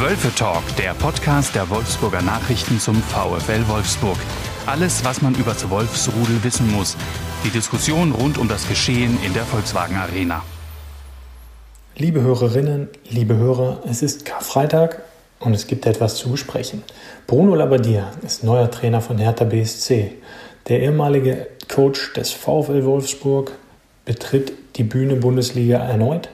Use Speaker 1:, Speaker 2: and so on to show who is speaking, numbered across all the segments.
Speaker 1: Wölfe Talk, der Podcast der Wolfsburger Nachrichten zum VfL Wolfsburg. Alles, was man über das Wolfsrudel wissen muss. Die Diskussion rund um das Geschehen in der Volkswagen Arena.
Speaker 2: Liebe Hörerinnen, liebe Hörer, es ist Karfreitag und es gibt etwas zu besprechen. Bruno Labbadia ist neuer Trainer von Hertha BSC. Der ehemalige Coach des VfL Wolfsburg betritt die Bühne Bundesliga erneut.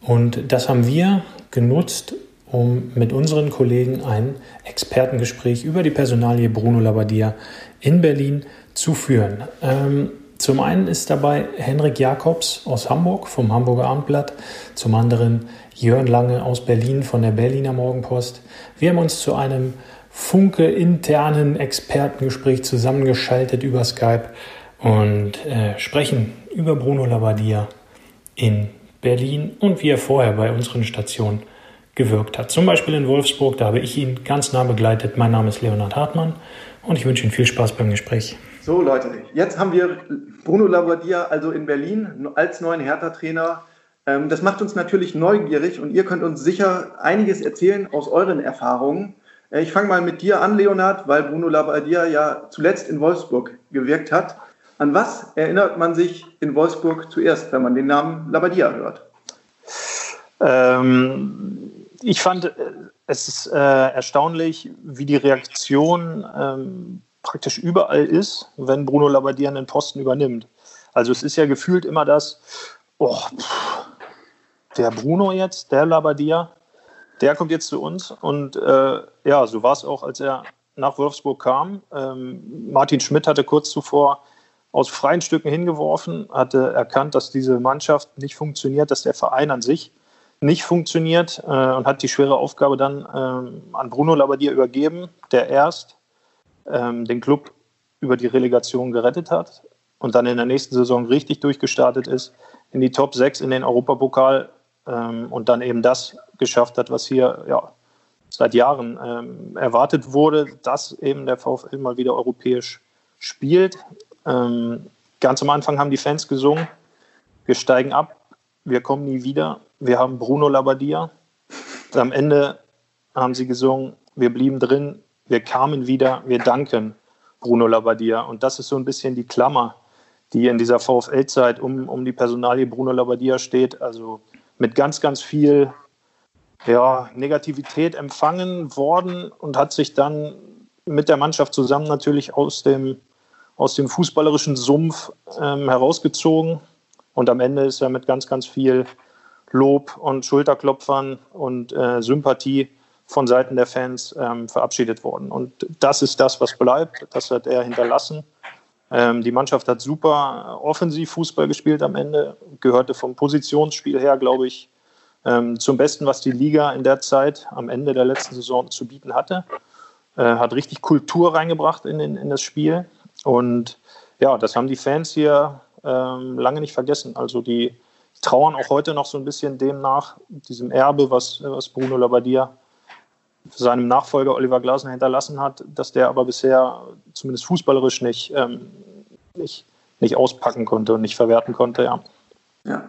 Speaker 2: Und das haben wir genutzt, um mit unseren Kollegen ein Expertengespräch über die Personalie Bruno Labbadia in Berlin zu führen. Ähm, zum einen ist dabei Henrik Jakobs aus Hamburg vom Hamburger Abendblatt, zum anderen Jörn Lange aus Berlin von der Berliner Morgenpost. Wir haben uns zu einem Funke internen Expertengespräch zusammengeschaltet über Skype und äh, sprechen über Bruno Labbadia in Berlin und wie er vorher bei unseren Stationen gewirkt hat. Zum Beispiel in Wolfsburg, da habe ich ihn ganz nah begleitet. Mein Name ist Leonhard Hartmann und ich wünsche Ihnen viel Spaß beim Gespräch.
Speaker 3: So Leute, jetzt haben wir Bruno Labbadia also in Berlin als neuen Hertha-Trainer. Ähm, das macht uns natürlich neugierig und ihr könnt uns sicher einiges erzählen aus euren Erfahrungen. Äh, ich fange mal mit dir an, Leonhard, weil Bruno Labbadia ja zuletzt in Wolfsburg gewirkt hat. An was erinnert man sich in Wolfsburg zuerst, wenn man den Namen Labbadia hört?
Speaker 4: Ähm, ich fand äh, es ist, äh, erstaunlich, wie die Reaktion ähm, praktisch überall ist, wenn Bruno Labbadia einen Posten übernimmt. Also es ist ja gefühlt immer das, oh, pff, der Bruno jetzt, der Labbadia, der kommt jetzt zu uns. Und äh, ja, so war es auch, als er nach Wolfsburg kam. Ähm, Martin Schmidt hatte kurz zuvor aus freien Stücken hingeworfen, hatte erkannt, dass diese Mannschaft nicht funktioniert, dass der Verein an sich nicht funktioniert äh, und hat die schwere Aufgabe dann ähm, an Bruno Labbadia übergeben, der erst ähm, den Club über die Relegation gerettet hat und dann in der nächsten Saison richtig durchgestartet ist, in die Top 6 in den Europapokal ähm, und dann eben das geschafft hat, was hier ja, seit Jahren ähm, erwartet wurde, dass eben der VfL mal wieder europäisch spielt. Ähm, ganz am Anfang haben die Fans gesungen, wir steigen ab, wir kommen nie wieder, wir haben Bruno Labbadia. Am Ende haben sie gesungen, wir blieben drin, wir kamen wieder, wir danken Bruno Labbadia. Und das ist so ein bisschen die Klammer, die in dieser VfL-Zeit um, um die Personalie Bruno Labbadia steht. Also mit ganz, ganz viel ja, Negativität empfangen worden und hat sich dann mit der Mannschaft zusammen natürlich aus dem, aus dem fußballerischen Sumpf ähm, herausgezogen. Und am Ende ist er mit ganz, ganz viel Lob und Schulterklopfern und äh, Sympathie von Seiten der Fans ähm, verabschiedet worden. Und das ist das, was bleibt. Das hat er hinterlassen. Ähm, die Mannschaft hat super offensiv Fußball gespielt am Ende, gehörte vom Positionsspiel her, glaube ich, ähm, zum Besten, was die Liga in der Zeit am Ende der letzten Saison zu bieten hatte. Äh, hat richtig Kultur reingebracht in, in, in, das Spiel. Und ja, das haben die Fans hier ähm, lange nicht vergessen. Also die trauern auch heute noch so ein bisschen dem nach, diesem Erbe, was, was Bruno Labbadia seinem Nachfolger Oliver Glasner hinterlassen hat, dass der aber bisher zumindest fußballerisch nicht, ähm, nicht, nicht auspacken konnte und nicht verwerten konnte. Ja.
Speaker 3: ja.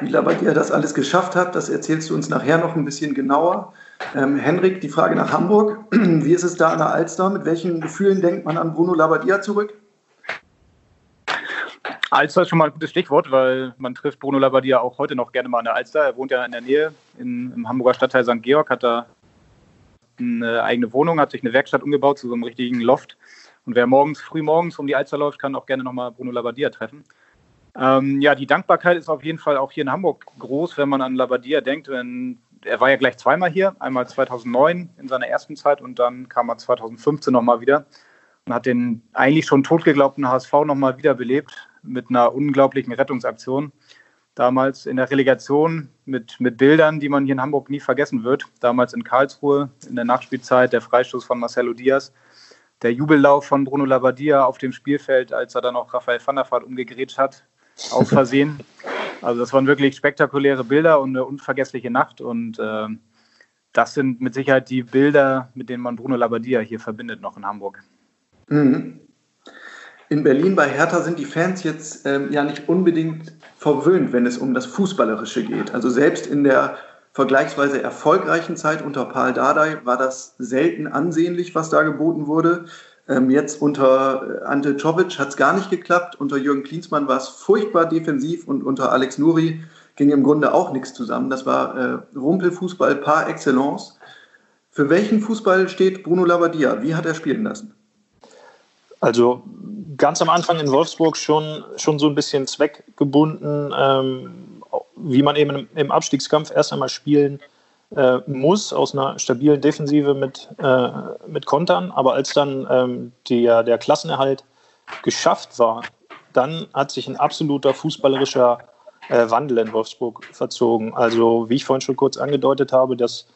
Speaker 3: Wie Labbadia das alles geschafft hat, das erzählst du uns nachher noch ein bisschen genauer. Ähm, Henrik, die Frage nach Hamburg. Wie ist es da an der Alster? Mit welchen Gefühlen denkt man an Bruno Labbadia zurück?
Speaker 5: Alster ist schon mal ein gutes Stichwort, weil man trifft Bruno Labbadia auch heute noch gerne mal an der Alster. Er wohnt ja in der Nähe in, im Hamburger Stadtteil St. Georg, hat da eine eigene Wohnung, hat sich eine Werkstatt umgebaut zu so einem richtigen Loft. Und wer morgens, früh morgens um die Alster läuft, kann auch gerne nochmal Bruno Labbadia treffen. Ähm, ja, die Dankbarkeit ist auf jeden Fall auch hier in Hamburg groß, wenn man an Labbadia denkt. Wenn, er war ja gleich zweimal hier, einmal 2009 in seiner ersten Zeit und dann kam er 2015 nochmal wieder und hat den eigentlich schon totgeglaubten HSV nochmal wiederbelebt mit einer unglaublichen Rettungsaktion damals in der Relegation mit, mit Bildern, die man hier in Hamburg nie vergessen wird. Damals in Karlsruhe in der Nachspielzeit, der Freistoß von Marcelo Diaz, der Jubellauf von Bruno Labbadia auf dem Spielfeld, als er dann auch Raphael van der Vaart umgegrätscht hat, aus Versehen. Also das waren wirklich spektakuläre Bilder und eine unvergessliche Nacht und äh, das sind mit Sicherheit die Bilder, mit denen man Bruno Labbadia hier verbindet noch in Hamburg.
Speaker 3: Mhm. In Berlin bei Hertha sind die Fans jetzt ähm, ja nicht unbedingt verwöhnt, wenn es um das Fußballerische geht. Also selbst in der vergleichsweise erfolgreichen Zeit unter Paul Dardai war das selten ansehnlich, was da geboten wurde. Ähm, jetzt unter äh, Ante Czovic hat es gar nicht geklappt. Unter Jürgen Klinsmann war es furchtbar defensiv und unter Alex Nuri ging im Grunde auch nichts zusammen. Das war äh, Rumpelfußball par excellence. Für welchen Fußball steht Bruno Labbadia? Wie hat er spielen lassen?
Speaker 4: Also ganz am Anfang in Wolfsburg schon, schon so ein bisschen zweckgebunden, ähm, wie man eben im Abstiegskampf erst einmal spielen äh, muss, aus einer stabilen Defensive mit, äh, mit Kontern. Aber als dann ähm, der, der Klassenerhalt geschafft war, dann hat sich ein absoluter fußballerischer äh, Wandel in Wolfsburg verzogen. Also wie ich vorhin schon kurz angedeutet habe, das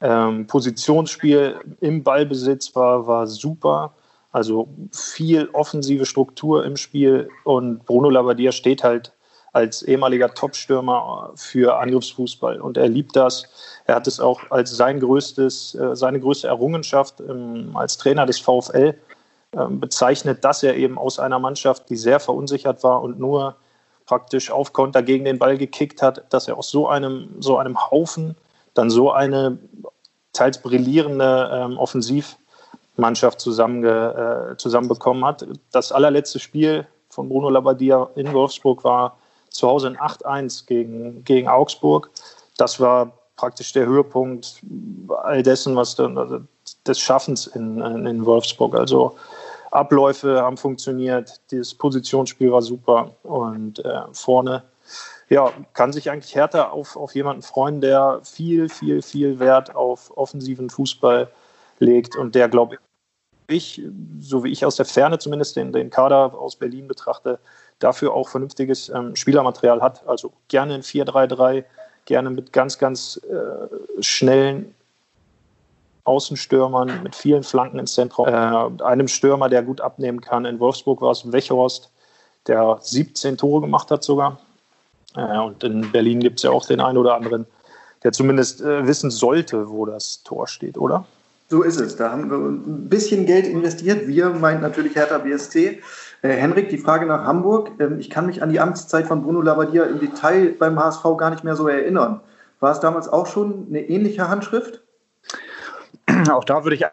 Speaker 4: ähm, Positionsspiel im Ballbesitz war, war super. Also viel offensive Struktur im Spiel und Bruno Labbadia steht halt als ehemaliger Topstürmer für Angriffsfußball und er liebt das. Er hat es auch als sein größtes, äh, seine größte Errungenschaft ähm, als Trainer des VfL ähm, bezeichnet, dass er eben aus einer Mannschaft, die sehr verunsichert war und nur praktisch auf Konter gegen den Ball gekickt hat, dass er aus so einem, so einem Haufen dann so eine teils brillierende ähm, Offensivmannschaft zusammenge, äh, zusammenbekommen hat. Das allerletzte Spiel von Bruno Labbadia in Wolfsburg war zu Hause in 8-1 gegen, gegen Augsburg. Das war praktisch der Höhepunkt all dessen, was dann, also des Schaffens in, in Wolfsburg. Also Abläufe haben funktioniert, das Positionsspiel war super und äh, vorne ja, kann sich eigentlich härter auf, auf jemanden freuen, der viel, viel, viel Wert auf offensiven Fußball legt und der, glaube ich, so wie ich aus der Ferne zumindest den, den Kader aus Berlin betrachte, dafür auch vernünftiges ähm, Spielermaterial hat. Also gerne in 4-3-3, gerne mit ganz, ganz äh, schnellen Außenstürmern, mit vielen Flanken ins Zentrum. Äh, einem Stürmer, der gut abnehmen kann. In Wolfsburg war es Wechhorst, der 17 Tore gemacht hat sogar. Äh, und in Berlin gibt es ja auch den einen oder anderen, der zumindest äh, wissen sollte, wo das Tor steht, oder?
Speaker 3: So ist es. Da haben wir ein bisschen Geld investiert. Wir meint natürlich Hertha BSC. Äh, Henrik, die Frage nach Hamburg. Ähm, ich kann mich an die Amtszeit von Bruno Labbadia im Detail beim HSV gar nicht mehr so erinnern. War es damals auch schon eine ähnliche Handschrift?
Speaker 5: Auch da würde ich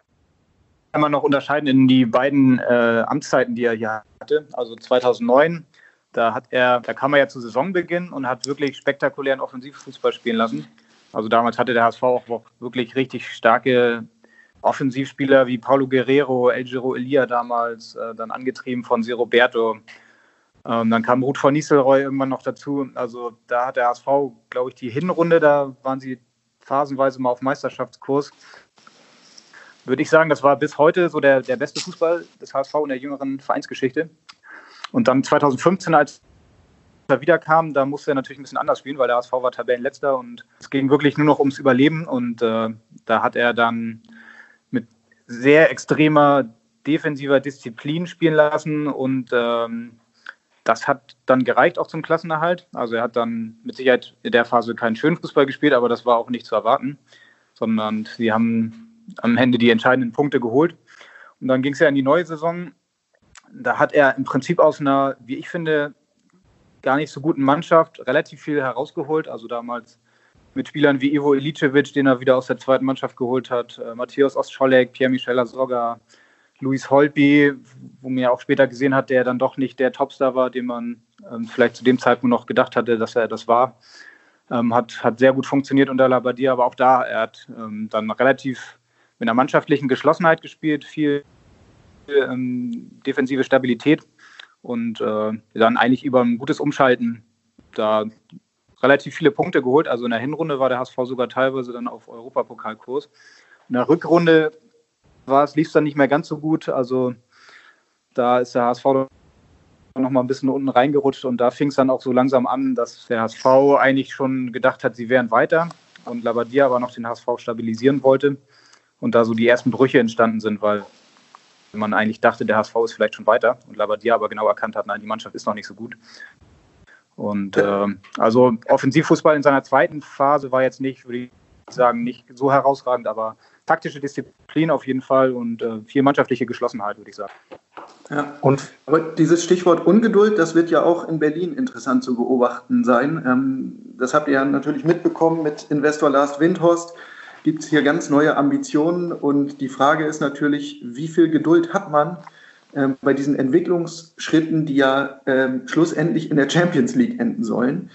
Speaker 5: einmal noch unterscheiden in die beiden äh, Amtszeiten, die er hier hatte. Also 2009, da hat er, da kam er ja zu Saisonbeginn und hat wirklich spektakulären Offensivfußball spielen lassen. Also damals hatte der HSV auch wirklich richtig starke Offensivspieler wie Paulo Guerrero, El Giro Elia damals, äh, dann angetrieben von Si Roberto. Ähm, dann kam Ruth von Nistelrooy irgendwann noch dazu. Also da hat der HSV, glaube ich, die Hinrunde, da waren sie phasenweise mal auf Meisterschaftskurs. Würde ich sagen, das war bis heute so der, der beste Fußball des HSV in der jüngeren Vereinsgeschichte. Und dann 2015, als er wiederkam, da musste er natürlich ein bisschen anders spielen, weil der HSV war Tabellenletzter und es ging wirklich nur noch ums Überleben. Und äh, da hat er dann sehr extremer defensiver Disziplin spielen lassen und ähm, das hat dann gereicht auch zum Klassenerhalt. Also er hat dann mit Sicherheit in der Phase keinen schönen Fußball gespielt, aber das war auch nicht zu erwarten, sondern sie haben am Ende die entscheidenden Punkte geholt. Und dann ging es ja in die neue Saison. Da hat er im Prinzip aus einer, wie ich finde, gar nicht so guten Mannschaft relativ viel herausgeholt. Also damals mit Spielern wie Ivo Ilicevic, den er wieder aus der zweiten Mannschaft geholt hat, äh, Matthäus Ostscholek, Pierre-Michel Asoga, Luis Holpi, wo man ja auch später gesehen hat, der dann doch nicht der Topstar war, den man ähm, vielleicht zu dem Zeitpunkt noch gedacht hatte, dass er das war. Ähm, hat, hat sehr gut funktioniert unter Labadia, aber auch da, er hat ähm, dann relativ mit einer mannschaftlichen Geschlossenheit gespielt, viel ähm, defensive Stabilität und äh, dann eigentlich über ein gutes Umschalten da relativ viele Punkte geholt. Also in der Hinrunde war der HSV sogar teilweise dann auf Europapokalkurs. In der Rückrunde lief es dann nicht mehr ganz so gut. Also da ist der HSV noch mal ein bisschen unten reingerutscht und da fing es dann auch so langsam an, dass der HSV eigentlich schon gedacht hat, sie wären weiter und Labadia aber noch den HSV stabilisieren wollte und da so die ersten Brüche entstanden sind, weil man eigentlich dachte, der HSV ist vielleicht schon weiter und Labadia aber genau erkannt hat, nein, die Mannschaft ist noch nicht so gut. Und äh, also Offensivfußball in seiner zweiten Phase war jetzt nicht, würde ich sagen, nicht so herausragend, aber taktische Disziplin auf jeden Fall und äh, viel mannschaftliche Geschlossenheit, würde ich sagen.
Speaker 3: Ja, und aber dieses Stichwort Ungeduld, das wird ja auch in Berlin interessant zu beobachten sein. Ähm, das habt ihr ja natürlich mitbekommen mit Investor Last Windhorst. Gibt es hier ganz neue Ambitionen und die Frage ist natürlich, wie viel Geduld hat man ähm, bei diesen Entwicklungsschritten, die ja ähm, schlussendlich in der Champions League enden sollen?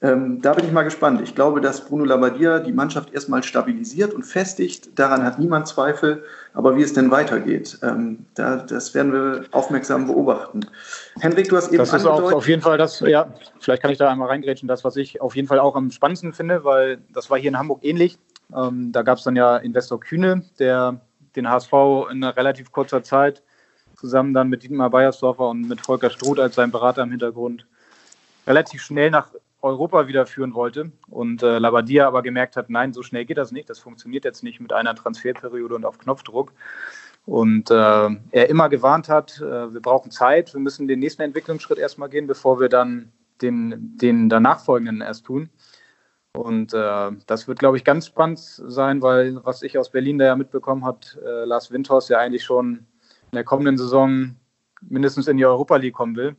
Speaker 3: Ähm, da bin ich mal gespannt. Ich glaube, dass Bruno Labbadia die Mannschaft erstmal stabilisiert und festigt. Daran hat niemand Zweifel. Aber wie es denn weitergeht, ähm, da, das werden wir aufmerksam beobachten.
Speaker 5: Hendrik, du hast eben Das ist auch auf jeden Fall das, ja, vielleicht kann ich da einmal reingrätschen, das, was ich auf jeden Fall auch am spannendsten finde, weil das war hier in Hamburg ähnlich. Ähm, da gab es dann ja Investor Kühne, der den HSV in einer relativ kurzer Zeit zusammen dann mit Dietmar Beiersdorfer und mit Volker Struth als sein Berater im Hintergrund relativ schnell nach Europa wieder führen wollte und äh, Labadia aber gemerkt hat, nein, so schnell geht das nicht, das funktioniert jetzt nicht mit einer Transferperiode und auf Knopfdruck. Und äh, er immer gewarnt hat, äh, wir brauchen Zeit, wir müssen den nächsten Entwicklungsschritt erstmal gehen, bevor wir dann den, den danach folgenden erst tun. Und äh, das wird, glaube ich, ganz spannend sein, weil was ich aus Berlin da ja mitbekommen hat, äh, Lars Windhorst ja eigentlich schon der kommenden Saison mindestens in die Europa League kommen will.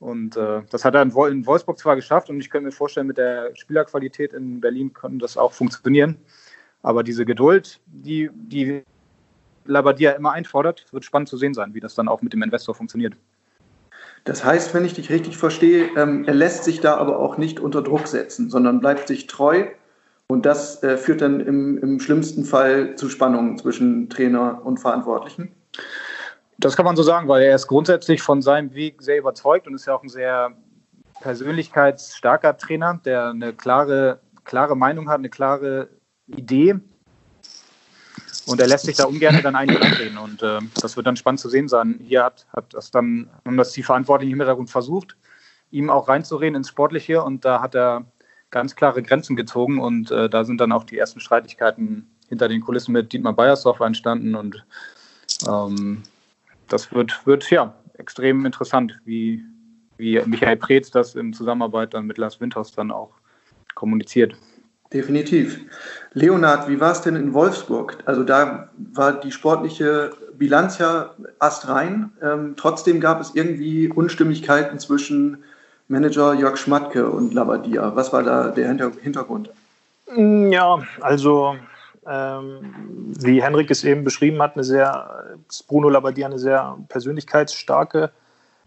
Speaker 5: Und äh, das hat er in, Wolfsburg zwar geschafft und ich könnte mir vorstellen, mit der Spielerqualität in Berlin könnte das auch funktionieren. Aber diese Geduld, die, die Labadia immer einfordert, wird spannend zu sehen sein, wie das dann auch mit dem Investor funktioniert.
Speaker 3: Das heißt, wenn ich dich richtig verstehe, ähm, er lässt sich da aber auch nicht unter Druck setzen, sondern bleibt sich treu. Und das äh, führt dann im, im schlimmsten Fall zu Spannungen zwischen Trainer und Verantwortlichen.
Speaker 5: Das kann man so sagen, weil er ist grundsätzlich von seinem Weg sehr überzeugt und ist ja auch ein sehr persönlichkeitsstarker Trainer, der eine klare, klare Meinung hat, eine klare Idee. Und er lässt sich da ungern dann einige anreden. Und äh, das wird dann spannend zu sehen sein. Hier hat, hat das dann, haben das die Verantwortlichen im Hintergrund versucht, ihm auch reinzureden ins Sportliche. Und da hat er ganz klare Grenzen gezogen. Und äh, da sind dann auch die ersten Streitigkeiten hinter den Kulissen mit Dietmar Beiersdorfer entstanden. Und ähm, das wird, wird ja extrem interessant, wie, wie Michael Preetz das in Zusammenarbeit dann mit Lars Winters dann auch kommuniziert.
Speaker 3: Definitiv. Leonhard, wie war es denn in Wolfsburg? Also da war die sportliche Bilanz ja astrein. Ähm, trotzdem gab es irgendwie Unstimmigkeiten zwischen Manager Jörg Schmatke und Labadia. Was war da der Hintergrund?
Speaker 4: Ja, also ähm, wie Henrik es eben beschrieben hat, eine sehr, Bruno Labbadia eine sehr persönlichkeitsstarke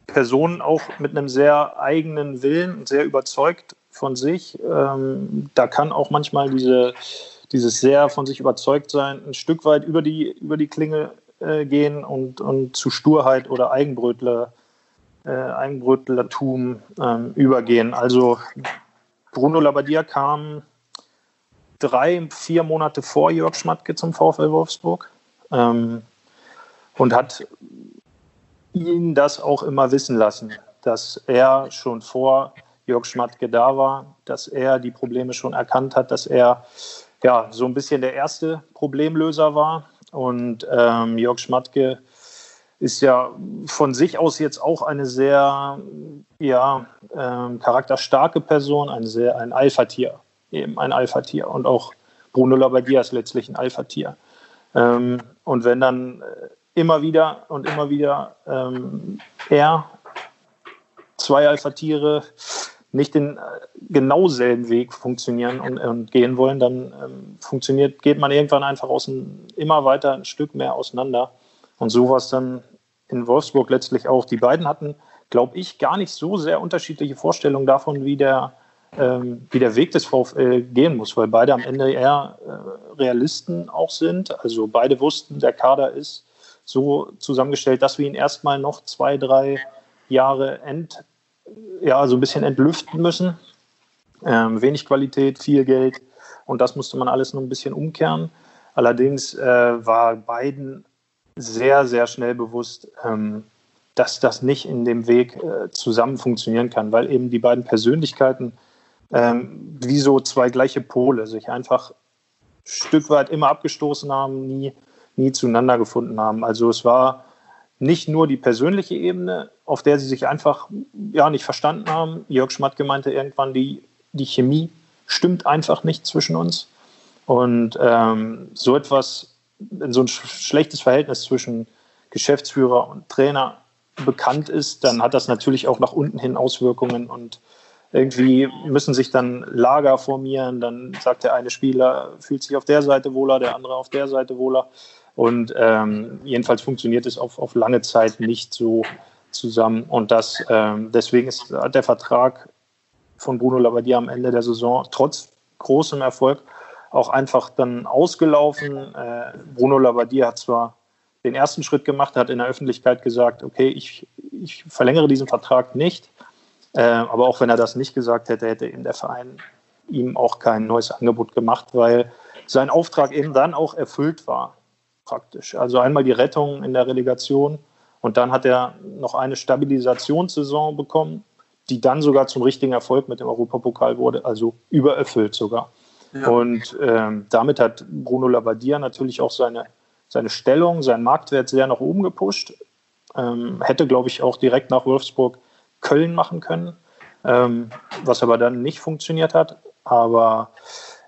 Speaker 4: Person, auch mit einem sehr eigenen Willen, sehr überzeugt von sich. Ähm, da kann auch manchmal diese, dieses sehr von sich überzeugt sein ein Stück weit über die, über die Klinge äh, gehen und, und zu Sturheit oder Eigenbrötler, äh, Eigenbrötlertum ähm, übergehen. Also Bruno Labbadia kam drei, vier Monate vor Jörg Schmatke zum VfL Wolfsburg ähm, und hat ihn das auch immer wissen lassen, dass er schon vor Jörg Schmatke da war, dass er die Probleme schon erkannt hat, dass er ja so ein bisschen der erste Problemlöser war. Und ähm, Jörg Schmatke ist ja von sich aus jetzt auch eine sehr ja, ähm, charakterstarke Person, ein sehr ein Alpha-Tier eben ein Alpha-Tier und auch Bruno Labbadia ist letztlich ein Alpha-Tier. Ähm, und wenn dann äh, immer wieder und immer wieder ähm, er, zwei Alpha-Tiere, nicht den äh, genau selben Weg funktionieren und, und gehen wollen, dann ähm, funktioniert, geht man irgendwann einfach außen, immer weiter ein Stück mehr auseinander. Und so war es dann in Wolfsburg letztlich auch. Die beiden hatten, glaube ich, gar nicht so sehr unterschiedliche Vorstellungen davon, wie der ähm, wie der Weg des VfL gehen muss, weil beide am Ende eher äh, Realisten auch sind. Also beide wussten, der Kader ist so zusammengestellt, dass wir ihn erstmal noch zwei, drei Jahre ent, ja, so ein bisschen entlüften müssen. Ähm, wenig Qualität, viel Geld und das musste man alles nur ein bisschen umkehren. Allerdings äh, war beiden sehr, sehr schnell bewusst, ähm, dass das nicht in dem Weg äh, zusammen funktionieren kann, weil eben die beiden Persönlichkeiten ähm, wie so zwei gleiche Pole sich einfach ein Stück weit immer abgestoßen haben, nie, nie zueinander gefunden haben. Also es war nicht nur die persönliche Ebene, auf der sie sich einfach ja, nicht verstanden haben. Jörg Schmatke meinte irgendwann, die, die Chemie stimmt einfach nicht zwischen uns. Und ähm, so etwas, so ein schlechtes Verhältnis zwischen Geschäftsführer und Trainer bekannt ist, dann hat das natürlich auch nach unten hin Auswirkungen und irgendwie müssen sich dann Lager formieren. Dann sagt der eine Spieler, fühlt sich auf der Seite wohler, der andere auf der Seite wohler. Und ähm, jedenfalls funktioniert es auf, auf lange Zeit nicht so zusammen. Und das, ähm, deswegen ist der Vertrag von Bruno Labbadia am Ende der Saison trotz großem Erfolg auch einfach dann ausgelaufen. Äh, Bruno Labbadia hat zwar den ersten Schritt gemacht, hat in der Öffentlichkeit gesagt, okay, ich, ich verlängere diesen Vertrag nicht. Äh, aber auch wenn er das nicht gesagt hätte, hätte eben der Verein ihm auch kein neues Angebot gemacht, weil sein Auftrag eben dann auch erfüllt war, praktisch. Also einmal die Rettung in der Relegation und dann hat er noch eine Stabilisationssaison bekommen, die dann sogar zum richtigen Erfolg mit dem Europapokal wurde, also übererfüllt sogar. Ja. Und ähm, damit hat Bruno Labbadia natürlich auch seine, seine Stellung, seinen Marktwert sehr nach oben gepusht. Ähm, hätte, glaube ich, auch direkt nach Wolfsburg Köln machen können, ähm, was aber dann nicht funktioniert hat. Aber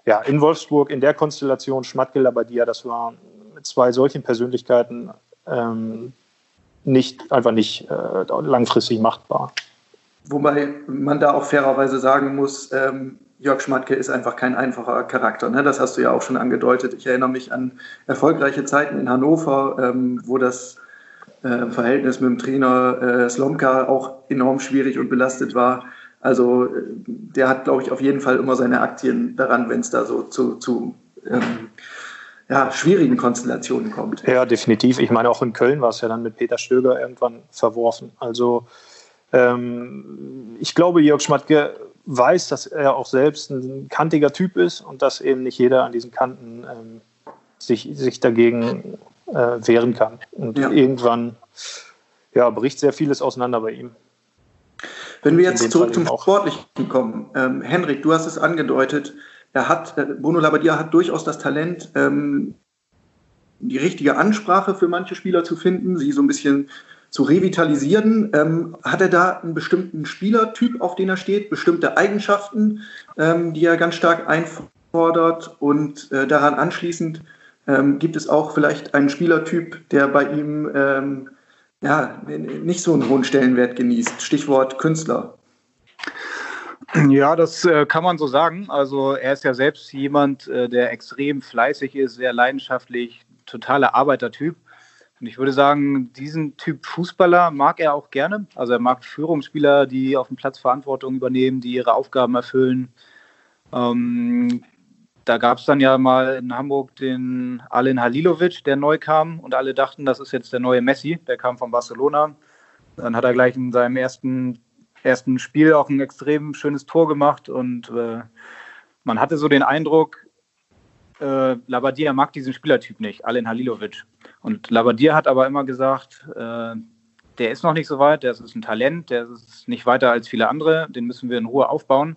Speaker 4: ja, in Wolfsburg, in der Konstellation Schmatke, Labadia, das war mit zwei solchen Persönlichkeiten ähm, nicht, einfach nicht äh, langfristig machbar.
Speaker 3: Wobei man da auch fairerweise sagen muss, ähm, Jörg Schmatke ist einfach kein einfacher Charakter. Ne? Das hast du ja auch schon angedeutet. Ich erinnere mich an erfolgreiche Zeiten in Hannover, ähm, wo das äh, Verhältnis mit dem Trainer äh, Slomka auch enorm schwierig und belastet war. Also äh, der hat, glaube ich, auf jeden Fall immer seine Aktien daran, wenn es da so zu, zu ähm, ja, schwierigen Konstellationen kommt.
Speaker 4: Ja, definitiv. Ich meine, auch in Köln war es ja dann mit Peter Stöger irgendwann verworfen. Also ähm, ich glaube, Jörg Schmatke weiß, dass er auch selbst ein kantiger Typ ist und dass eben nicht jeder an diesen Kanten ähm, sich, sich dagegen äh, wehren kann. Und ja. irgendwann ja, bricht sehr vieles auseinander bei ihm.
Speaker 3: Wenn wir jetzt zurück zum Sportlichen kommen, ähm, Henrik, du hast es angedeutet, er hat, äh, Bruno Labbadia hat durchaus das Talent, ähm, die richtige Ansprache für manche Spieler zu finden, sie so ein bisschen zu revitalisieren. Ähm, hat er da einen bestimmten Spielertyp, auf den er steht, bestimmte Eigenschaften, ähm, die er ganz stark einfordert und äh, daran anschließend ähm, gibt es auch vielleicht einen Spielertyp, der bei ihm ähm, ja, nicht so einen hohen Stellenwert genießt? Stichwort Künstler.
Speaker 5: Ja, das äh, kann man so sagen. Also er ist ja selbst jemand, äh, der extrem fleißig ist, sehr leidenschaftlich, totaler Arbeitertyp. Und ich würde sagen, diesen Typ Fußballer mag er auch gerne. Also er mag Führungsspieler, die auf dem Platz Verantwortung übernehmen, die ihre Aufgaben erfüllen. Ähm, da gab es dann ja mal in Hamburg den Alen Halilovic, der neu kam und alle dachten, das ist jetzt der neue Messi, der kam von Barcelona. Dann hat er gleich in seinem ersten, ersten Spiel auch ein extrem schönes Tor gemacht und äh, man hatte so den Eindruck, äh, Labadia mag diesen Spielertyp nicht, Alen Halilovic. Und Labadia hat aber immer gesagt, äh, der ist noch nicht so weit, der ist ein Talent, der ist nicht weiter als viele andere, den müssen wir in Ruhe aufbauen.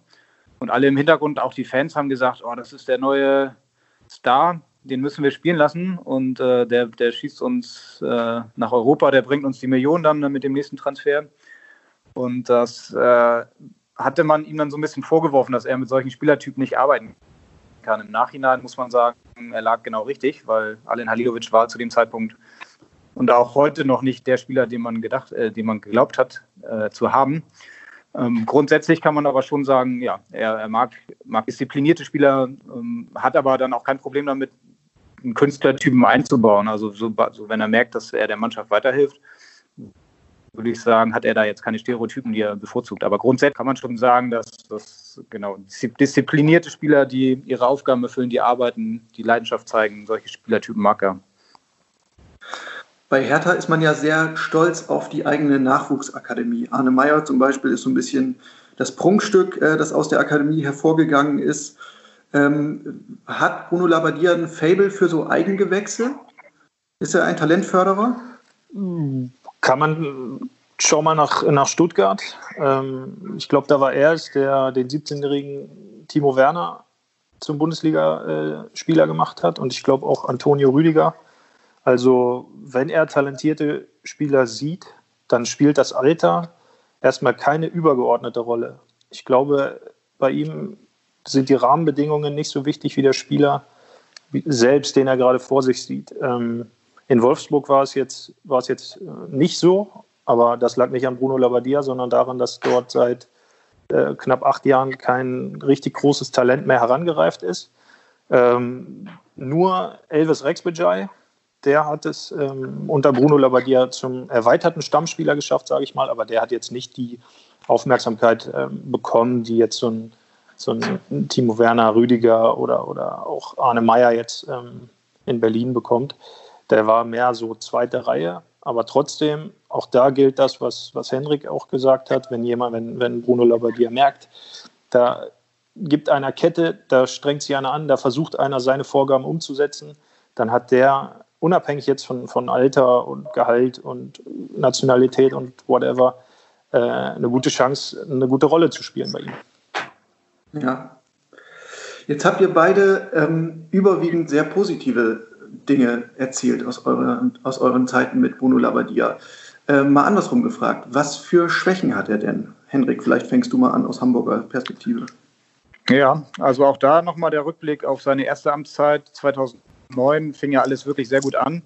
Speaker 5: Und alle im Hintergrund, auch die Fans, haben gesagt, oh, das ist der neue Star, den müssen wir spielen lassen. Und äh, der, der schießt uns äh, nach Europa, der bringt uns die Millionen dann mit dem nächsten Transfer. Und das äh, hatte man ihm dann so ein bisschen vorgeworfen, dass er mit solchen Spielertypen nicht arbeiten kann. Im Nachhinein muss man sagen, er lag genau richtig, weil Alen Halilovic war zu dem Zeitpunkt und auch heute noch nicht der Spieler, den man gedacht, äh, den man geglaubt hat äh, zu haben. Ähm, grundsätzlich kann man aber schon sagen, ja, er, er mag, mag disziplinierte Spieler, ähm, hat aber dann auch kein Problem damit, einen Künstlertypen einzubauen. Also so, so, wenn er merkt, dass er der Mannschaft weiterhilft, würde ich sagen, hat er da jetzt keine Stereotypen, die er bevorzugt. Aber grundsätzlich kann man schon sagen, dass das genau disziplinierte Spieler, die ihre Aufgaben erfüllen, die arbeiten, die Leidenschaft zeigen, solche Spielertypen mag er.
Speaker 3: Bei Hertha ist man ja sehr stolz auf die eigene Nachwuchsakademie. Arne Meyer zum Beispiel ist so ein bisschen das Prunkstück, äh, das aus der Akademie hervorgegangen ist. Ähm, hat Bruno Labbadia ein Fable für so Eigengewächse? Ist er ein Talentförderer?
Speaker 4: Kann man, schau mal nach, nach Stuttgart. Ähm, ich glaube, da war er es, der den 17-jährigen Timo Werner zum Bundesligaspieler gemacht hat und ich glaube auch Antonio Rüdiger also wenn er talentierte Spieler sieht, dann spielt das Alter erstmal keine übergeordnete Rolle. Ich glaube, bei ihm sind die Rahmenbedingungen nicht so wichtig wie der Spieler selbst, den er gerade vor sich sieht. Ähm, In Wolfsburg war es jetzt, war es jetzt äh, nicht so, aber das lag nicht an Bruno Labbadia, sondern daran, dass dort seit äh, knapp acht Jahren kein richtig großes Talent mehr herangereift ist. Ähm, nur Elvis Rexbejai, der hat es ähm, unter Bruno Labbadia zum erweiterten Stammspieler geschafft, sage ich mal, aber der hat jetzt nicht die Aufmerksamkeit ähm, bekommen, die jetzt so ein, so ein Timo Werner, Rüdiger oder, oder auch Arne Meyer jetzt ähm, in Berlin bekommt. Der war mehr so zweite Reihe, aber trotzdem, auch da gilt das, was, was Henrik auch gesagt hat, wenn jemand, wenn, wenn Bruno Labbadia merkt, da gibt einer Kette, da strengt sich einer an, da versucht einer seine Vorgaben umzusetzen, dann hat der, unabhängig jetzt von, von Alter und Gehalt und Nationalität und whatever, äh, eine gute Chance, eine gute Rolle zu spielen bei ihm.
Speaker 3: Ja. Jetzt habt ihr beide ähm, überwiegend sehr positive Dinge erzählt aus, eurer, aus euren Zeiten mit Bruno Labbadia. Äh, mal andersrum gefragt, was für Schwächen hat er denn? Henrik, vielleicht fängst du mal an aus Hamburger Perspektive.
Speaker 5: Ja, also auch da nochmal der Rückblick auf seine erste Amtszeit 2009 fing ja alles wirklich sehr gut an.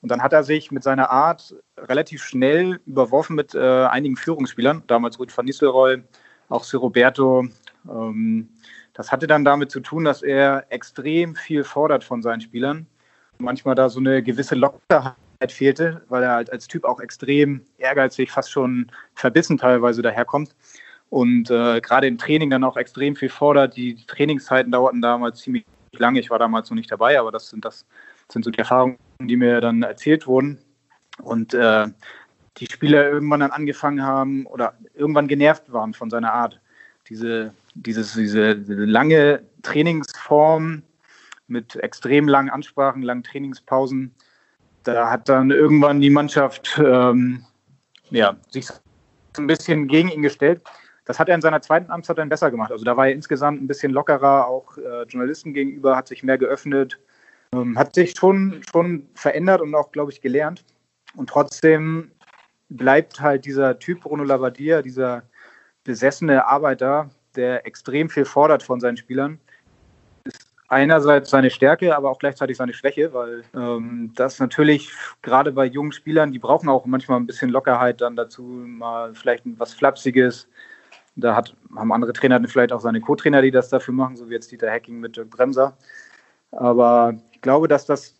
Speaker 5: Und dann hat er sich mit seiner Art relativ schnell überworfen mit äh, einigen Führungsspielern, damals Ruth van Nistelrooy, auch Sir Roberto. Ähm, das hatte dann damit zu tun, dass er extrem viel fordert von seinen Spielern. Manchmal da so eine gewisse Lockerheit fehlte, weil er halt als Typ auch extrem ehrgeizig, fast schon verbissen teilweise daherkommt und äh, gerade im Training dann auch extrem viel fordert. Die, die, Trainingszeiten dauerten damals ziemlich lange. Ich war damals noch nicht dabei, aber das sind, das sind so die Erfahrungen, die mir dann erzählt wurden. Und äh, die Spieler irgendwann dann angefangen haben oder irgendwann genervt waren von seiner Art. Diese, dieses, diese, diese lange Trainingsform mit extrem langen Ansprachen, langen Trainingspausen, da hat dann irgendwann die Mannschaft ähm, ja, sich ein bisschen gegen ihn gestellt. Das hat er in seiner zweiten Amtszeit dann besser gemacht. Also da war er insgesamt ein bisschen lockerer, auch äh, Journalisten gegenüber, hat sich mehr geöffnet, ähm, hat sich schon, schon verändert und auch, glaube ich, gelernt. Und trotzdem bleibt halt dieser Typ Bruno Labbadia, dieser besessene Arbeiter, der extrem viel fordert von seinen Spielern. Ist einerseits seine Stärke, aber auch gleichzeitig seine Schwäche, weil ähm, das natürlich gerade bei jungen Spielern, die brauchen auch manchmal ein bisschen Lockerheit dann dazu, mal vielleicht was Flapsiges, da hat, haben andere Trainer vielleicht auch seine Co-Trainer, die das dafür machen, so wie jetzt Dieter Hacking mit Dirk Bremser. Aber ich glaube, dass das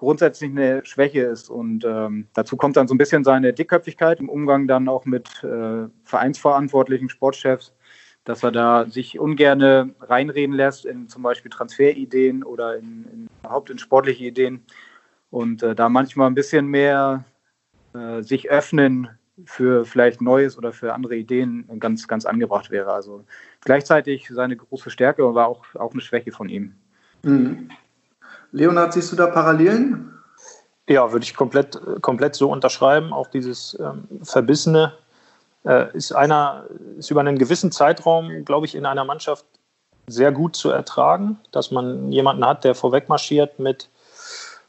Speaker 5: grundsätzlich eine Schwäche ist. Und ähm, dazu kommt dann so ein bisschen seine Dickköpfigkeit im Umgang dann auch mit äh, vereinsverantwortlichen Sportchefs, dass er da sich ungerne reinreden lässt in zum Beispiel Transferideen oder in, in überhaupt in sportliche Ideen. Und äh, da manchmal ein bisschen mehr äh, sich öffnen für vielleicht Neues oder für andere Ideen ganz, ganz angebracht wäre. Also gleichzeitig seine große Stärke war auch, auch eine Schwäche von ihm. Mhm.
Speaker 3: Leonhard, siehst du da Parallelen?
Speaker 4: Ja, würde ich komplett, komplett so unterschreiben. Auch dieses ähm, Verbissene äh, ist einer, ist über einen gewissen Zeitraum, glaube ich, in einer Mannschaft sehr gut zu ertragen, dass man jemanden hat, der vorweg marschiert mit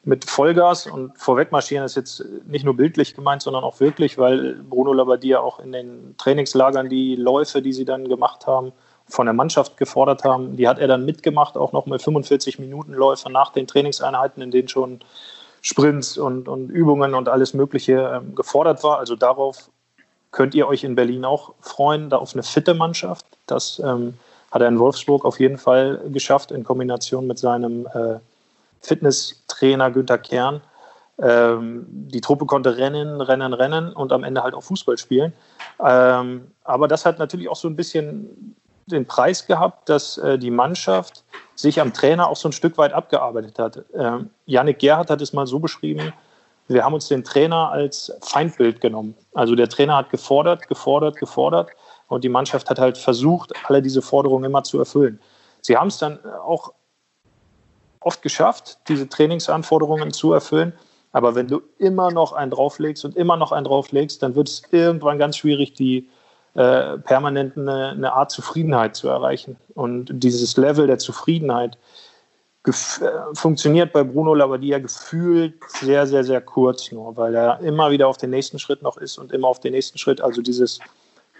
Speaker 4: mit Vollgas und vorwegmarschieren ist jetzt nicht nur bildlich gemeint, sondern auch wirklich, weil Bruno Labbadia auch in den Trainingslagern die Läufe, die sie dann gemacht haben, von der Mannschaft gefordert haben, die hat er dann mitgemacht, auch noch mit 45 Minuten Läufe nach den Trainingseinheiten, in denen schon Sprints und, und Übungen und alles Mögliche ähm, gefordert war. Also darauf könnt ihr euch in Berlin auch freuen, da auf eine fitte Mannschaft. Das ähm, hat er in Wolfsburg auf jeden Fall geschafft in Kombination mit seinem äh, Fitnesstrainer Günther Kern. Ähm, die Truppe konnte rennen, rennen, rennen und am Ende halt auch Fußball spielen. Ähm, aber das hat natürlich auch so ein bisschen den Preis gehabt, dass äh, die Mannschaft sich am Trainer auch so ein Stück weit abgearbeitet hat. Ähm, Yannick Gerhardt hat es mal so beschrieben, wir haben uns den Trainer als Feindbild genommen. Also der Trainer hat gefordert, gefordert, gefordert und die Mannschaft hat halt versucht, alle diese Forderungen immer zu erfüllen. Sie haben es dann auch oft geschafft, diese Trainingsanforderungen zu erfüllen. Aber wenn du immer noch einen drauflegst und immer noch einen drauflegst, dann wird es irgendwann ganz schwierig, die äh, permanent eine, eine, Art Zufriedenheit zu erreichen. Und dieses Level der Zufriedenheit äh, funktioniert bei Bruno Labbadia gefühlt sehr, sehr, sehr kurz nur, weil er immer wieder auf den nächsten Schritt noch ist und immer auf den nächsten Schritt, also dieses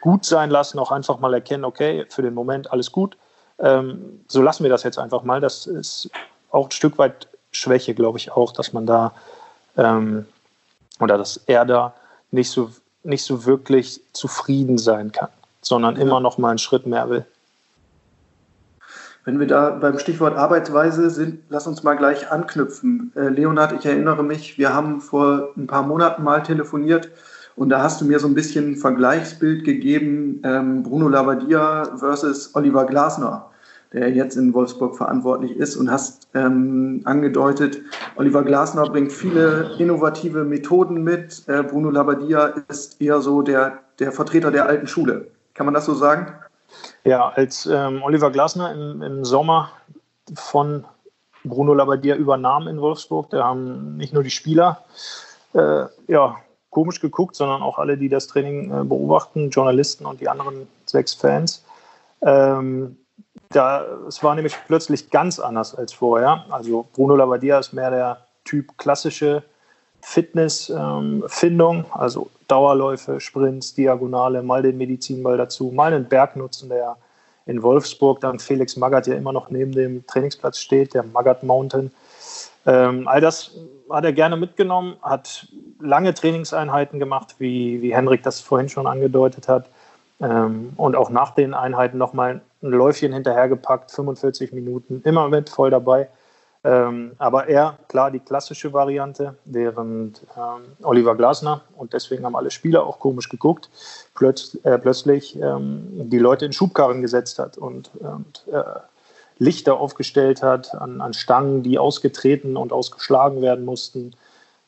Speaker 4: gut sein lassen, auch einfach mal erkennen, okay, für den Moment alles gut. Ähm, so lassen wir das jetzt einfach mal. Das ist auch ein Stück weit Schwäche, glaube ich auch, dass man da ähm, oder dass er da nicht so, nicht so wirklich zufrieden sein kann, sondern ja. immer noch mal einen Schritt mehr will.
Speaker 3: Wenn wir da beim Stichwort Arbeitsweise sind, lass uns mal gleich anknüpfen. Äh, Leonhard, ich erinnere mich, wir haben vor ein paar Monaten mal telefoniert und da hast du mir so ein bisschen ein Vergleichsbild gegeben, ähm, Bruno Labbadia versus Oliver Glasner, der jetzt in Wolfsburg verantwortlich ist und hast ähm, angedeutet, Oliver Glasner bringt viele innovative Methoden mit, äh, Bruno Labbadia ist eher so der, der Vertreter der alten Schule. Kann man das so sagen?
Speaker 4: Ja, als ähm, Oliver Glasner im, im, Sommer von Bruno Labbadia übernahm in Wolfsburg, da haben nicht nur die Spieler äh, ja, komisch geguckt, sondern auch alle, die das Training äh, beobachten, Journalisten und die anderen sechs Fans. Ähm, da, es war nämlich plötzlich ganz anders als vorher. Also Bruno Labbadia ist mehr der Typ klassische Fitnessfindung, ähm, also Dauerläufe, Sprints, Diagonale, mal den Medizinball dazu, mal einen Berg nutzen, der in Wolfsburg dann Felix Magath ja immer noch neben dem Trainingsplatz steht, der Magath Mountain. Ähm, all das hat er gerne mitgenommen, hat lange Trainingseinheiten gemacht, wie, wie Henrik das vorhin schon angedeutet hat. Ähm, und auch nach den Einheiten nochmal ein Läufchen hinterhergepackt, 45 Minuten, immer mit, voll dabei. Ähm, aber er, klar, die klassische Variante, während ähm, Oliver Glasner, und deswegen haben alle Spieler auch komisch geguckt, plötz, äh, plötzlich ähm, die Leute in Schubkarren gesetzt hat und, und äh, Lichter aufgestellt hat an, an Stangen, die ausgetreten und ausgeschlagen werden mussten.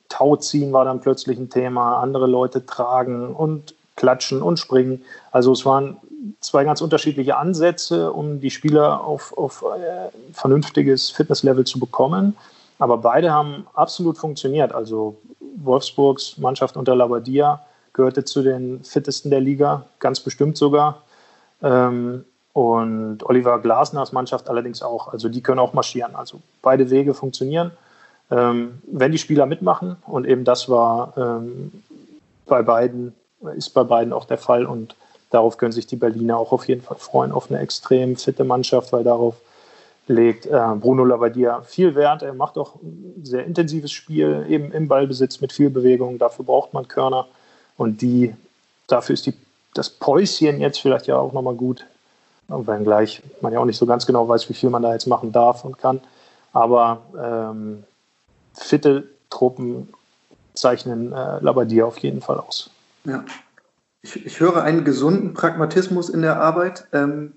Speaker 4: Tauziehen war dann plötzlich ein Thema, andere Leute tragen und klatschen und springen. Also es waren zwei ganz unterschiedliche Ansätze, um die Spieler auf, auf äh, vernünftiges Fitnesslevel zu bekommen. Aber beide haben absolut funktioniert. Also Wolfsburgs Mannschaft unter Labadia gehörte zu den fittesten der Liga, ganz bestimmt sogar. Ähm, und Oliver Glasners Mannschaft allerdings auch. Also die können auch marschieren. Also beide Wege funktionieren, ähm, wenn die Spieler mitmachen. Und eben das war ähm, bei beiden, ist bei beiden auch der Fall. Und darauf können sich die Berliner auch auf jeden Fall freuen, auf eine extrem fitte Mannschaft, weil darauf legt äh, Bruno Labbadia viel Wert. Er macht auch ein sehr intensives Spiel, eben im Ballbesitz mit viel Bewegung. Dafür braucht man Körner. Und die, dafür ist die, das Päuschen jetzt vielleicht ja auch nochmal gut. Wenngleich man ja auch nicht so ganz genau weiß, wie viel man da jetzt machen darf und kann. Aber ähm, fitte Truppen zeichnen äh, Labbadia auf jeden Fall aus.
Speaker 3: Ja, ich, ich höre einen gesunden Pragmatismus in der Arbeit. Ähm,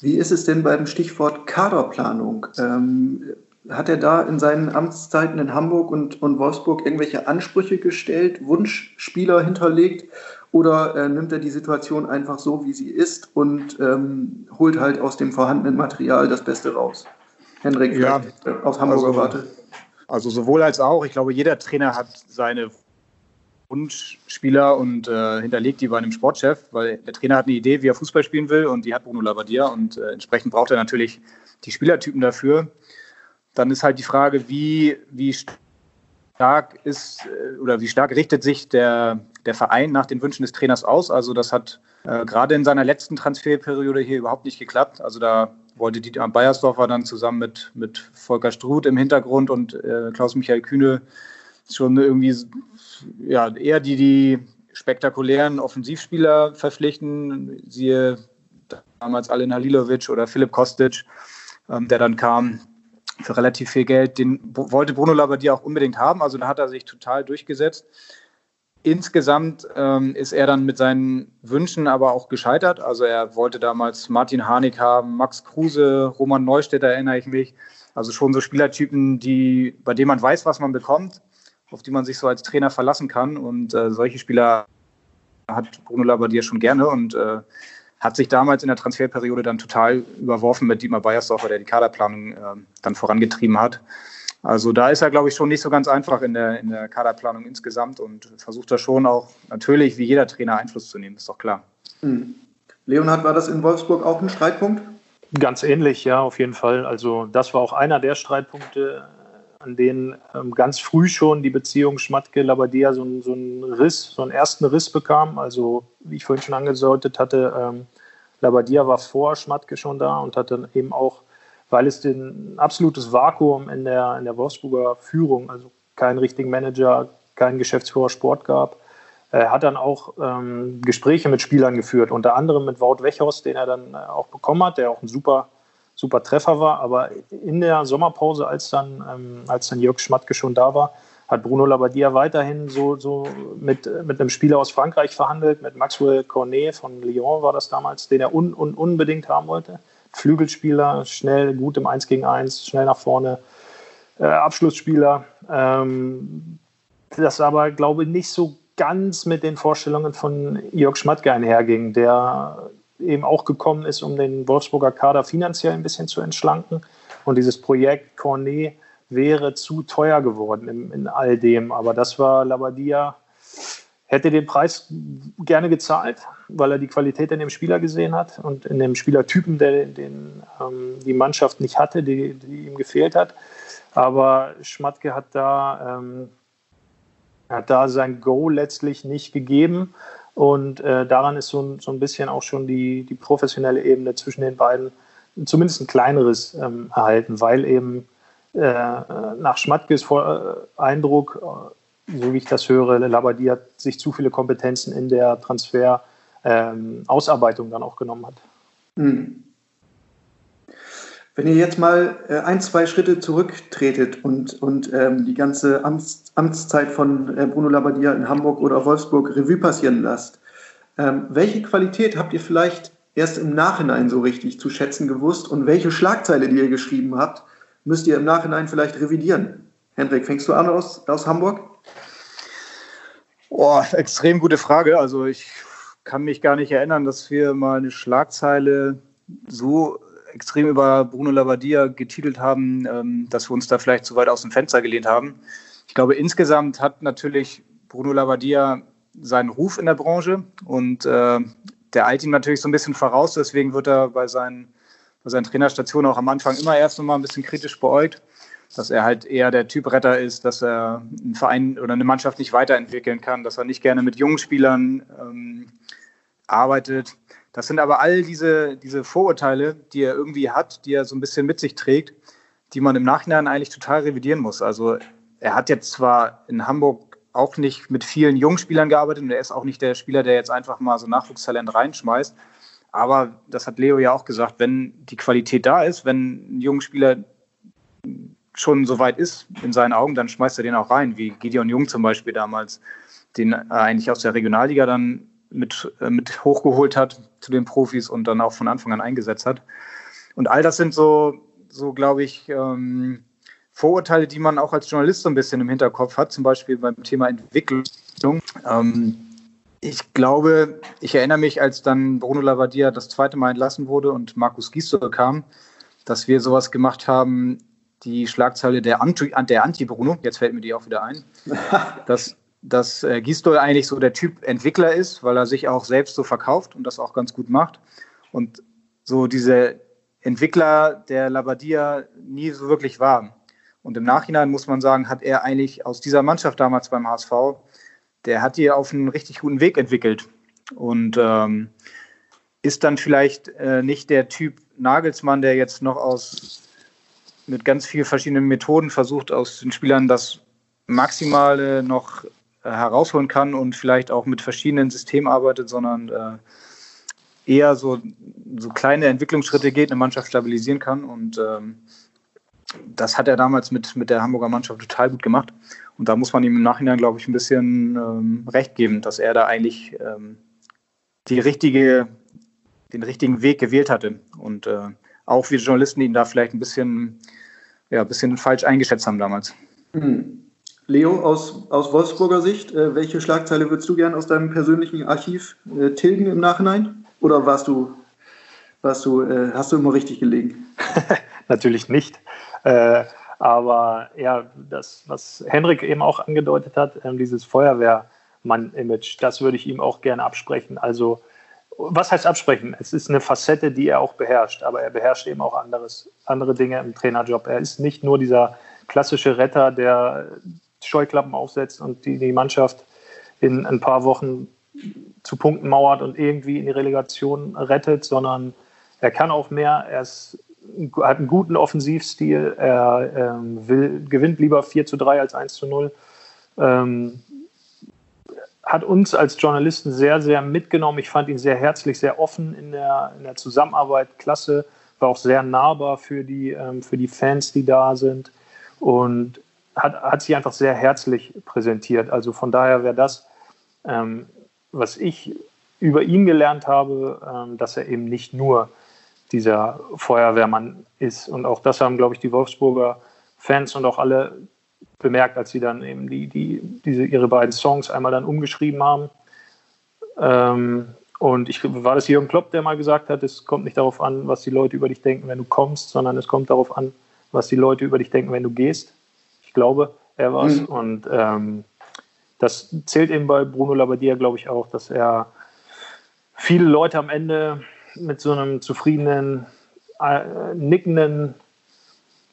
Speaker 3: wie ist es denn beim Stichwort Kaderplanung? Ähm, hat er da in seinen Amtszeiten in Hamburg und, und Wolfsburg irgendwelche Ansprüche gestellt, Wunschspieler hinterlegt oder äh, nimmt er die Situation einfach so, wie sie ist und ähm, holt halt aus dem vorhandenen Material das Beste raus? Henrik,
Speaker 5: ja, äh, aus Hamburger also, Warte. Also sowohl als auch. Ich glaube, jeder Trainer hat seine Wunschspieler und äh, hinterlegt die bei einem Sportchef, weil der Trainer hat eine Idee, wie er Fußball spielen will und die hat Bruno Labbadia und äh, entsprechend braucht er natürlich die Spielertypen dafür. Dann ist halt die Frage, wie, wie stark ist äh, oder wie stark richtet sich der, der Verein nach den Wünschen des Trainers aus. Also das hat äh, gerade in seiner letzten Transferperiode hier überhaupt nicht geklappt. Also da wollte Dieter Beiersdorfer dann zusammen mit, mit Volker Struth im Hintergrund und äh, Klaus-Michael Kühne schon irgendwie ja, eher die, die spektakulären Offensivspieler verpflichten, siehe damals Alen Halilovic oder Philipp Kostic, ähm, der dann kam für relativ viel Geld. Den wollte Bruno Labbadia auch unbedingt haben, also da hat er sich total durchgesetzt. Insgesamt ähm, ist er dann mit seinen Wünschen aber auch gescheitert. Also er wollte damals Martin Harnik haben, Max Kruse, Roman Neustädter erinnere ich mich. Also schon so Spielertypen, die, bei denen man weiß, was man bekommt auf die man sich so als Trainer verlassen kann. Und äh, solche Spieler hat Bruno Labbadia schon gerne und äh, hat sich damals in der Transferperiode dann total überworfen mit Dietmar Beiersdorfer, der die Kaderplanung äh, dann vorangetrieben hat. Also da ist er, glaube ich, schon nicht so ganz einfach in der, in der Kaderplanung insgesamt und versucht da schon auch natürlich wie jeder Trainer Einfluss zu nehmen, ist doch klar.
Speaker 3: Hm. Leonhard, war das in Wolfsburg auch ein Streitpunkt?
Speaker 4: Ganz ähnlich, ja, auf jeden Fall. Also das war auch einer der Streitpunkte, an denen ähm, ganz früh schon die Beziehung Schmatke-Labadia so, so einen Riss, so einen ersten Riss bekam. Also, wie ich vorhin schon angedeutet hatte, ähm, Labadia war vor Schmatke schon da und hatte eben auch, weil es ein absolutes Vakuum in der, in der Wolfsburger Führung, also keinen richtigen Manager, keinen Geschäftsführer Sport gab. Er hat dann auch ähm, Gespräche mit Spielern geführt, unter anderem mit Wout Wechhorst, den er dann äh, auch bekommen hat, der auch ein super, super Treffer war. Aber in der Sommerpause, als dann, ähm, als dann Jörg Schmatke schon da war, hat Bruno Labbadia weiterhin so, so mit, mit einem Spieler aus Frankreich verhandelt, mit Maxwell Cornet von Lyon war das damals, den er un, un, unbedingt haben wollte. Flügelspieler, schnell, gut im 1 gegen 1, schnell nach vorne, äh, Abschlussspieler. Ähm, das aber, glaube ich, nicht so ganz mit den Vorstellungen von Jörg Schmatke einherging, der eben auch gekommen ist, um den Wolfsburger Kader finanziell ein bisschen zu entschlanken. Und dieses Projekt Cornet wäre zu teuer geworden in, in all dem. Aber das war Labadia, hätte den Preis gerne gezahlt, weil er die Qualität in dem Spieler gesehen hat und in dem Spielertypen, der den, ähm, die Mannschaft nicht hatte, die, die, ihm gefehlt hat. Aber Schmatke hat da, ähm, hat da sein Go letztlich nicht gegeben. Und äh, daran ist so, so, ein bisschen auch schon die, die professionelle Ebene zwischen den beiden zumindest ein kleineres ähm, erhalten, weil eben äh, nach Schmatkes Vor äh, Eindruck, äh, so wie ich das höre, Labadie hat sich zu viele Kompetenzen in der Transfer-Ausarbeitung ähm, dann auch genommen hat. Hm.
Speaker 3: Wenn ihr jetzt mal äh, ein, zwei Schritte zurücktretet und, und ähm, die ganze Amts, Amtszeit von äh, Bruno Labbadia in Hamburg oder Wolfsburg Revue passieren lasst, ähm, welche Qualität habt ihr vielleicht erst im Nachhinein so richtig zu schätzen gewusst und welche Schlagzeile, die ihr geschrieben habt, müsst ihr im Nachhinein vielleicht revidieren? Hendrik, fängst du an aus, aus Hamburg?
Speaker 5: Oh, extrem gute Frage. Also ich kann mich gar nicht erinnern, dass wir mal eine Schlagzeile so extrem über Bruno Labbadia getitelt haben, ähm, dass wir uns da vielleicht zu weit aus dem Fenster gelehnt haben. Ich glaube, insgesamt hat natürlich Bruno Labbadia seinen Ruf in der Branche und äh, der eilt ihm natürlich so ein bisschen voraus. Deswegen wird er bei seinen bei seinen Trainerstationen auch am Anfang immer erst noch mal ein bisschen kritisch beäugt, dass er halt eher der Typ Retter ist, dass er einen Verein oder eine Mannschaft nicht weiterentwickeln kann, dass er nicht gerne mit jungen Spielern ähm, arbeitet. Das sind aber all diese, diese Vorurteile, die er irgendwie hat, die er so ein bisschen mit sich trägt, die man im Nachhinein eigentlich total revidieren muss. Also er hat jetzt zwar in Hamburg auch nicht mit vielen jungen Spielern gearbeitet und er ist auch nicht der Spieler, der jetzt einfach mal so Nachwuchstalent reinschmeißt. Aber das hat Leo ja auch gesagt, wenn die Qualität da ist, wenn ein junger Spieler schon so weit ist in seinen Augen, dann schmeißt er den auch rein, wie Gideon Jung zum Beispiel damals, den eigentlich aus der Regionalliga dann mit, äh, mit hochgeholt hat zu den Profis und dann auch von Anfang an eingesetzt hat. Und all das sind so, so glaube ich, ähm, Vorurteile, die man auch als Journalist so ein bisschen im Hinterkopf hat, zum Beispiel beim Thema Entwicklung. Ähm, ich glaube, ich erinnere mich, als dann Bruno Lavadia das zweite Mal entlassen wurde und Markus Gisdol kam, dass wir sowas gemacht haben, die Schlagzeile der Anti-Bruno, Anti jetzt fällt mir die auch wieder ein, dass, dass äh, Gisdol eigentlich so der Typ Entwickler ist, weil er sich auch selbst so verkauft und das auch ganz gut macht. Und so diese Entwickler der Labadia nie so wirklich war. Und im Nachhinein muss man sagen, hat er eigentlich aus dieser Mannschaft damals beim HSV der hat die auf einen richtig guten Weg entwickelt und ähm, ist dann vielleicht äh, nicht der Typ Nagelsmann, der jetzt noch aus mit ganz vielen verschiedenen Methoden versucht, aus den Spielern das Maximale noch herausholen kann und vielleicht auch mit verschiedenen Systemen arbeitet, sondern äh, eher so, so kleine Entwicklungsschritte geht, eine Mannschaft stabilisieren kann. Und ähm, das hat er damals mit, mit der Hamburger Mannschaft total gut gemacht. Und da muss man ihm im Nachhinein, glaube ich, ein bisschen ähm, recht geben, dass er da eigentlich ähm, die richtige, den richtigen Weg gewählt hatte. Und äh, auch wir Journalisten ihn da vielleicht ein bisschen, ja, ein bisschen falsch eingeschätzt haben damals.
Speaker 3: Mhm. Leo, aus, aus Wolfsburger Sicht, äh, welche Schlagzeile würdest du gern aus deinem persönlichen Archiv äh, tilgen im Nachhinein? Oder warst du, warst du, äh, hast du immer richtig gelegen?
Speaker 4: Natürlich nicht. Äh, aber ja, das, was Henrik eben auch angedeutet hat, ähm, dieses Feuerwehrmann-Image, das würde ich ihm auch gerne absprechen. Also, was heißt absprechen? Es ist eine Facette, die er auch beherrscht, aber er beherrscht eben auch anderes, andere Dinge im Trainerjob. Er ist nicht nur dieser klassische Retter, der Scheuklappen aufsetzt und die, die Mannschaft in ein paar Wochen zu Punkten mauert und irgendwie in die Relegation rettet, sondern er kann auch mehr. Er ist hat einen guten Offensivstil. Er ähm, will, gewinnt lieber 4 zu 3 als 1 zu 0. Ähm, hat uns als Journalisten sehr, sehr mitgenommen. Ich fand ihn sehr herzlich, sehr offen in der, in der Zusammenarbeit. Klasse. War auch sehr nahbar für die, ähm, für die Fans, die da sind. Und hat, hat sich einfach sehr herzlich präsentiert. Also von daher wäre das, ähm, was ich über ihn gelernt habe, ähm, dass er eben nicht nur dieser Feuerwehrmann ist. Und auch das haben, glaube ich, die Wolfsburger Fans und auch alle bemerkt, als sie dann eben die, die, diese, ihre beiden Songs einmal dann umgeschrieben haben. Ähm, und ich war das Jürgen Klopp, der mal gesagt hat, es kommt nicht darauf an, was die Leute über dich denken, wenn du kommst, sondern es kommt darauf an, was die Leute über dich denken, wenn du gehst. Ich glaube, er war es. Mhm. Und ähm, das zählt eben bei Bruno Labbadia, glaube ich, auch, dass er viele Leute am Ende mit so einem zufriedenen, äh, nickenden,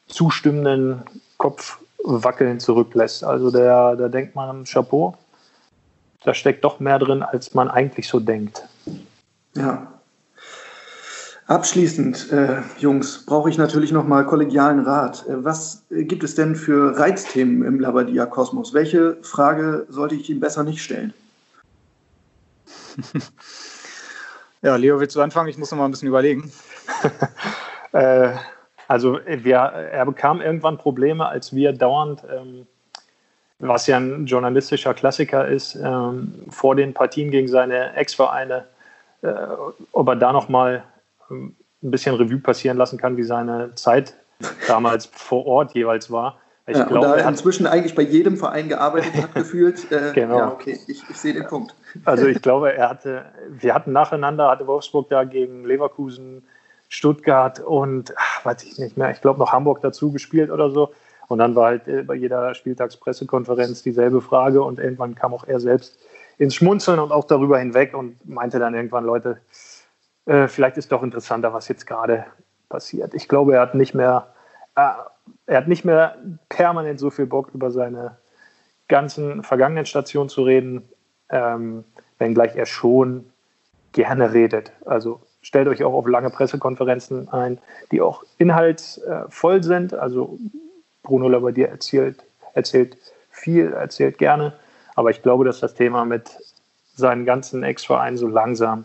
Speaker 4: zustimmenden Kopfwackeln zurücklässt. Also da denkt man, Chapeau, da steckt doch mehr drin, als man eigentlich so denkt.
Speaker 3: Ja. Abschließend, äh, Jungs, brauche ich natürlich nochmal kollegialen Rat. Äh, was äh, gibt es denn für Reizthemen im Labadia-Kosmos? Welche Frage sollte ich ihm besser nicht stellen?
Speaker 5: Ja, Leo, willst du anfangen? Ich muss noch mal ein bisschen überlegen.
Speaker 4: äh, also wir, er bekam irgendwann Probleme, als wir dauernd, ähm, was ja ein journalistischer Klassiker ist, ähm, vor den Partien gegen seine Ex-Vereine, äh, ob er da noch mal ein bisschen Revue passieren lassen kann, wie seine Zeit damals vor Ort jeweils war.
Speaker 3: Ich ja, glaube, er inzwischen eigentlich bei jedem Verein gearbeitet hat, gefühlt. Äh, genau. Ja, okay, ich, ich sehe den Punkt.
Speaker 4: Also ich glaube, er hatte, wir hatten nacheinander, hatte Wolfsburg da gegen Leverkusen, Stuttgart und, ach, weiß ich nicht mehr, ich glaube noch Hamburg dazu gespielt oder so. Und dann war halt äh, bei jeder Spieltagspressekonferenz dieselbe Frage und irgendwann kam auch er selbst ins Schmunzeln und auch darüber hinweg und meinte dann irgendwann, Leute, äh, vielleicht ist doch interessanter, was jetzt gerade passiert. Ich glaube, er hat nicht mehr, äh, er hat nicht mehr permanent so viel Bock über seine ganzen vergangenen Stationen zu reden, ähm, wenngleich er schon gerne redet. Also stellt euch auch auf lange Pressekonferenzen ein, die auch inhaltsvoll sind. Also Bruno Labbadia erzählt, erzählt viel, erzählt gerne. Aber ich glaube, dass das Thema mit seinen ganzen Ex-Vereinen so langsam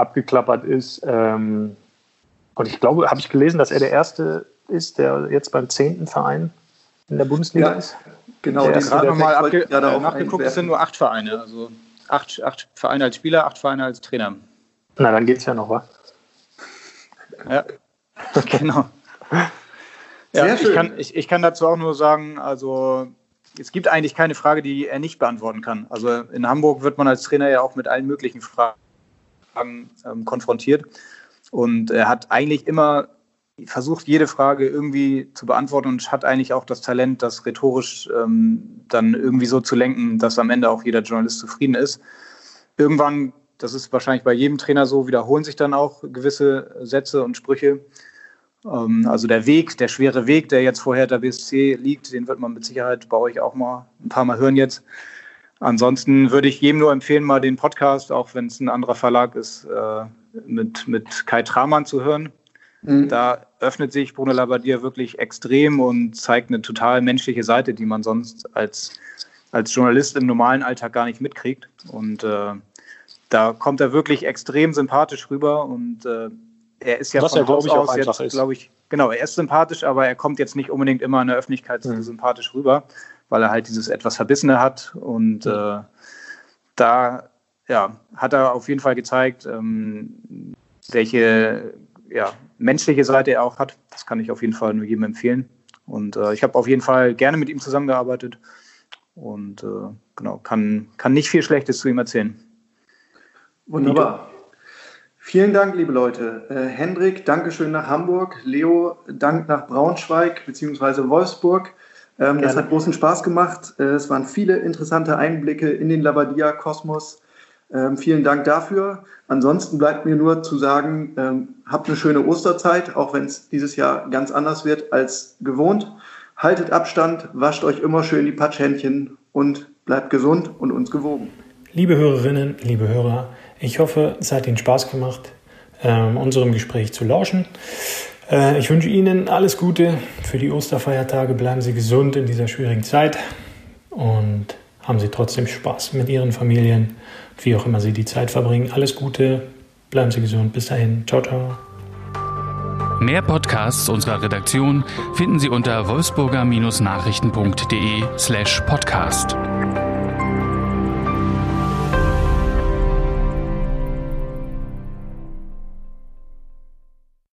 Speaker 4: abgeklappert ist. Ähm, und ich glaube, habe ich gelesen, dass er der Erste ist, der jetzt beim zehnten Verein in der Bundesliga ja, ist.
Speaker 5: Genau, der gerade nochmal abge äh, nachgeguckt, es sind nur acht Vereine. Also acht, acht Vereine als Spieler, acht Vereine als Trainer.
Speaker 4: Na, dann geht es ja noch, wa?
Speaker 5: Ja, genau. Ja, ich kann, ich, ich kann dazu auch nur sagen, also es gibt eigentlich keine Frage, die er nicht beantworten kann. Also in Hamburg wird man als Trainer ja auch mit allen möglichen Fragen ähm, konfrontiert. Und er hat eigentlich immer versucht, jede Frage irgendwie zu beantworten und hat eigentlich auch das Talent, das rhetorisch ähm, dann irgendwie so zu lenken, dass am Ende auch jeder Journalist zufrieden ist. Irgendwann, das ist wahrscheinlich bei jedem Trainer so, wiederholen sich dann auch gewisse Sätze und Sprüche. Ähm, also der Weg, der schwere Weg, der jetzt vorher der BSC liegt, den wird man mit Sicherheit bei euch auch mal ein paar Mal hören jetzt. Ansonsten würde ich jedem nur empfehlen, mal den Podcast, auch wenn es ein anderer Verlag ist, äh, mit, mit Kai Tramann zu hören. Mhm. Da öffnet sich Bruno Labbadia wirklich extrem und zeigt eine total menschliche Seite, die man sonst als, als Journalist im normalen Alltag gar nicht mitkriegt. Und äh, da kommt er wirklich extrem sympathisch rüber und äh, er ist ja
Speaker 4: Was von Haus aus jetzt,
Speaker 5: glaube ich, genau, er ist sympathisch, aber er kommt jetzt nicht unbedingt immer in der Öffentlichkeit mhm. sympathisch rüber, weil er halt dieses etwas Verbissene hat und äh, da ja, hat er auf jeden Fall gezeigt, ähm, welche ja, menschliche Seite er auch hat. Das kann ich auf jeden Fall nur jedem empfehlen. Und äh, ich habe auf jeden Fall gerne mit ihm zusammengearbeitet und äh, genau, kann, kann nicht viel Schlechtes zu ihm erzählen.
Speaker 3: Wunderbar. Vielen Dank, liebe Leute. Äh, Hendrik, Dankeschön nach Hamburg. Leo, Dank nach Braunschweig bzw. Wolfsburg. Ähm, das hat großen Spaß gemacht. Äh, es waren viele interessante Einblicke in den Labadia-Kosmos. Ähm, vielen Dank dafür. Ansonsten bleibt mir nur zu sagen, ähm, habt eine schöne Osterzeit, auch wenn es dieses Jahr ganz anders wird als gewohnt. Haltet Abstand, wascht euch immer schön die Patschhändchen und bleibt gesund und uns gewogen.
Speaker 2: Liebe Hörerinnen, liebe Hörer, ich hoffe, es hat Ihnen Spaß gemacht, ähm, unserem Gespräch zu lauschen.
Speaker 4: Äh, ich wünsche Ihnen alles Gute für die Osterfeiertage. Bleiben Sie gesund in dieser schwierigen Zeit und haben Sie trotzdem Spaß mit Ihren Familien, wie auch immer Sie die Zeit verbringen. Alles Gute, bleiben Sie gesund. Bis dahin. Ciao, ciao.
Speaker 1: Mehr Podcasts unserer Redaktion finden Sie unter wolfsburger-nachrichten.de slash podcast.